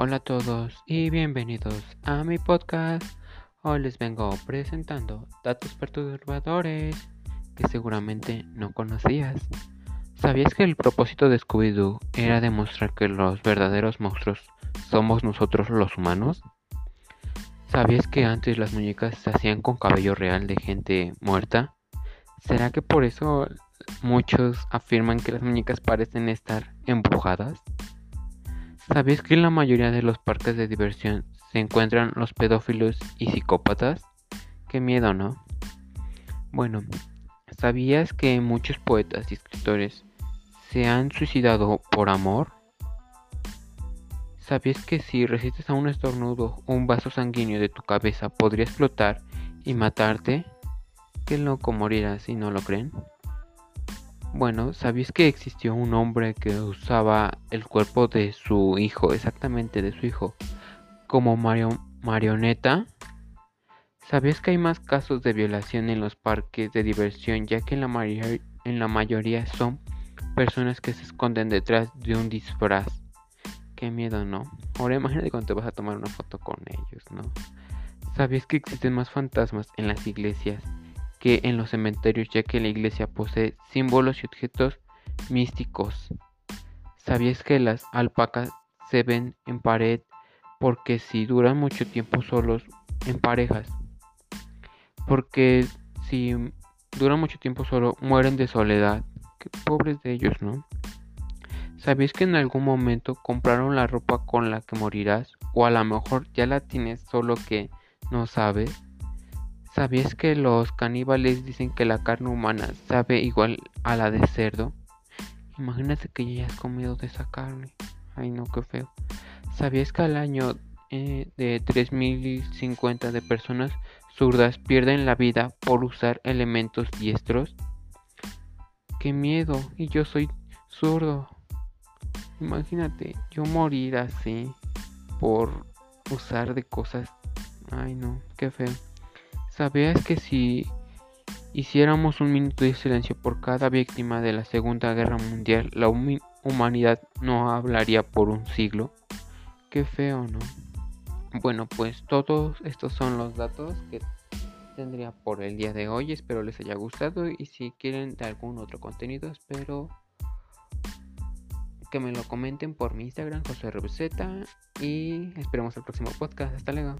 Hola a todos y bienvenidos a mi podcast. Hoy les vengo presentando datos perturbadores que seguramente no conocías. ¿Sabías que el propósito de Scooby-Doo era demostrar que los verdaderos monstruos somos nosotros los humanos? ¿Sabías que antes las muñecas se hacían con cabello real de gente muerta? ¿Será que por eso muchos afirman que las muñecas parecen estar embrujadas? ¿Sabías que en la mayoría de los parques de diversión se encuentran los pedófilos y psicópatas? Qué miedo, ¿no? Bueno, ¿sabías que muchos poetas y escritores se han suicidado por amor? ¿Sabías que si resistes a un estornudo un vaso sanguíneo de tu cabeza podría explotar y matarte? Qué loco morirás si no lo creen. Bueno, ¿sabías que existió un hombre que usaba el cuerpo de su hijo, exactamente de su hijo, como marioneta? ¿Sabías que hay más casos de violación en los parques de diversión ya que en la, en la mayoría son personas que se esconden detrás de un disfraz? Qué miedo, ¿no? Ahora imagínate cuando te vas a tomar una foto con ellos, ¿no? ¿Sabías que existen más fantasmas en las iglesias que en los cementerios ya que la iglesia posee símbolos y objetos místicos. ¿Sabías que las alpacas se ven en pared porque si duran mucho tiempo solos en parejas? Porque si duran mucho tiempo solo mueren de soledad. Qué pobres de ellos, ¿no? ¿Sabías que en algún momento compraron la ropa con la que morirás? O a lo mejor ya la tienes solo que no sabes. ¿Sabías que los caníbales dicen que la carne humana sabe igual a la de cerdo? Imagínate que ya has comido de esa carne. Ay no, qué feo. ¿Sabías que al año eh, de 3050 de personas zurdas pierden la vida por usar elementos diestros? ¡Qué miedo! Y yo soy zurdo. Imagínate, yo morir así por usar de cosas. Ay no, qué feo. ¿Sabías que si hiciéramos un minuto de silencio por cada víctima de la Segunda Guerra Mundial, la humanidad no hablaría por un siglo? Qué feo, ¿no? Bueno, pues todos estos son los datos que tendría por el día de hoy. Espero les haya gustado y si quieren de algún otro contenido, espero que me lo comenten por mi Instagram, José y esperemos el próximo podcast. Hasta luego.